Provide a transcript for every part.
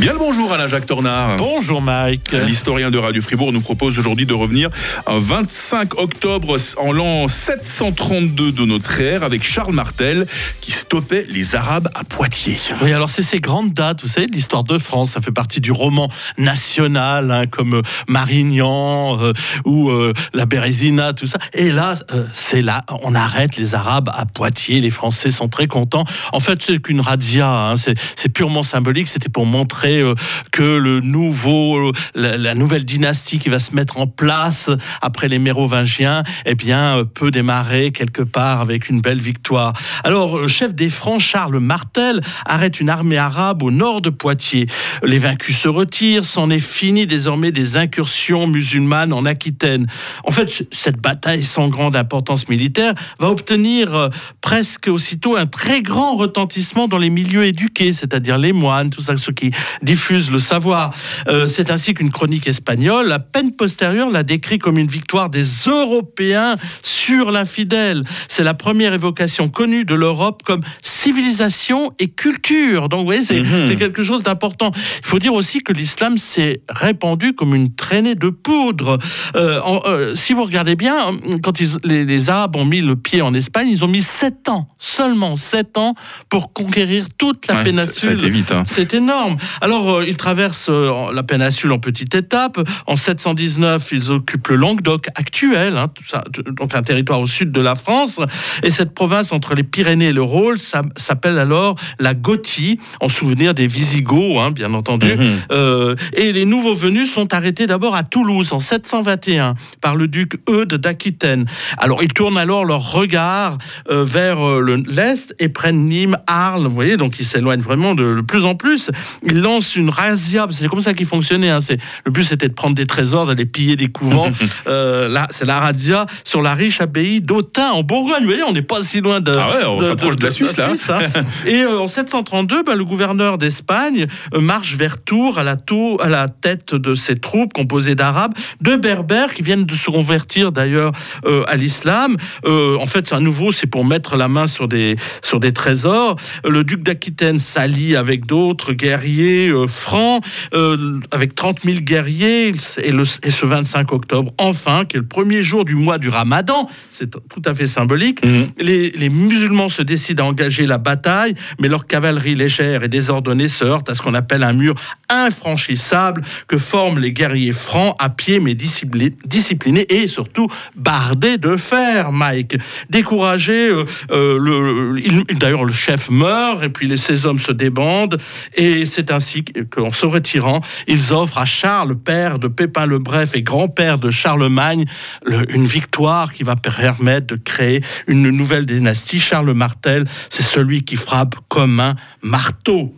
Bien le bonjour Alain Jacques Tornard. Bonjour Mike. L'historien de Radio Fribourg nous propose aujourd'hui de revenir un 25 octobre en l'an 732 de notre ère avec Charles Martel qui stoppait les Arabes à Poitiers. Oui, alors c'est ces grandes dates, vous savez, de l'histoire de France, ça fait partie du roman national, hein, comme euh, Marignan euh, ou euh, la Bérésina, tout ça. Et là, euh, c'est là, on arrête les Arabes à Poitiers, les Français sont très contents. En fait, c'est qu'une razzia, hein, c'est purement symbolique, c'était pour montrer euh, que le nouveau, la, la nouvelle dynastie qui va se mettre en place après les Mérovingiens, eh bien, euh, peut démarrer quelque part avec une belle victoire. Alors, le chef des Francs, Charles Martel, arrête une armée arabe au nord de Poitiers. Les vaincus se retirent, c'en est fini désormais des incursions musulmanes en Aquitaine. En fait, cette bataille sans grande importance militaire va obtenir euh, presque aussitôt un très grand retentissement dans les milieux éduqués, c'est-à-dire les moines, tout ça, ceux qui diffusent le savoir. Euh, c'est ainsi qu'une chronique espagnole, à peine postérieure, l'a décrit comme une victoire des Européens sur l'infidèle. C'est la première évocation connue de l'Europe comme civilisation et culture. Donc, vous voyez, c'est Mhm. quelque chose d'important. Il faut dire aussi que l'islam s'est répandu comme une traînée de poudre. Euh, en- euh, si vous regardez bien, quand ils- les, les Arabes ont mis le pied en Espagne, ils ont mis sept ans, seulement sept ans, pour conquérir toute la Ouais, péninsule. hein. C'est énorme. Alors, euh, ils traversent euh, la péninsule en petites étapes. En 719, ils occupent le Languedoc actuel, hein, donc un territoire au sud de la France. Et cette province entre les Pyrénées et le Rhône ça- s'appelle alors la Gothie, en souvenir des Visigoths, hein, bien entendu. Mhm. Euh, et les nouveaux venus sont arrêtés d'abord à Toulouse en 721 par le duc Eudes d'Aquitaine. Alors ils tournent alors leur regard euh, vers euh, le- l'est et prennent Nîmes, Arles. Vous voyez, donc ils s'éloignent vraiment de, de plus en plus. Ils lancent une razzia. C'est comme ça qu'ils fonctionnaient. Hein. C'est le but c'était de prendre des trésors, d'aller piller des couvents. euh, là, c'est la razzia sur la riche abbaye d'Autun en Bourgogne. Vous voyez, on n'est pas si loin de. Ah ouais, on s'approche de la Suisse, là. hein. Et euh, en 732, ben, le gouverneur d'Espagne euh, marche vers Tours à la, tour, à la tête de ses troupes composées d'Arabes, de Berbères qui viennent de se convertir d'ailleurs euh, à l'islam. En fait, à nouveau, c'est pour mettre la main sur des, sur des trésors. Le duc d'Aquitaine s'allie avec d'autres guerriers euh, francs, euh, avec 30 000 guerriers. Et, le, et ce 25 octobre, enfin, qui est le premier jour du mois du ramadan, c'est tout à fait symbolique, Mhm. les, les musulmans se décident à engager la bataille, mais leur cavalerie légère et désordonnée se heurte à ce qu'on appelle un mur infranchissable que forment les guerriers francs à pied mais discipli- disciplinés et surtout bardés de fer, Mike. Découragé, euh, euh, le, il- d'ailleurs le chef meurt et puis les, ces hommes se débandent et c'est ainsi qu'en se retirant, ils offrent à Charles, père de Pépin le Bref et grand-père de Charlemagne, le- une victoire qui va permettre de créer une nouvelle dynastie. Charles Martel, c'est celui qui frappe comme un marteau.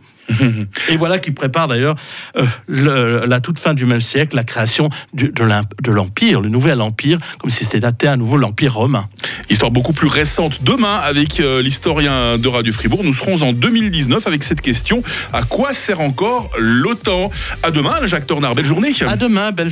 Et voilà qui prépare d'ailleurs euh, la toute fin du même siècle la création du- de l'imp- de l'Empire, le nouvel Empire, comme si c'était daté à nouveau l'Empire romain. Histoire beaucoup plus récente demain avec euh, l'historien de Radio Fribourg. Nous serons en 2019 avec cette question à quoi sert encore l'OTAN? À demain, Jacques Tornard. Belle journée. À demain, belle journée.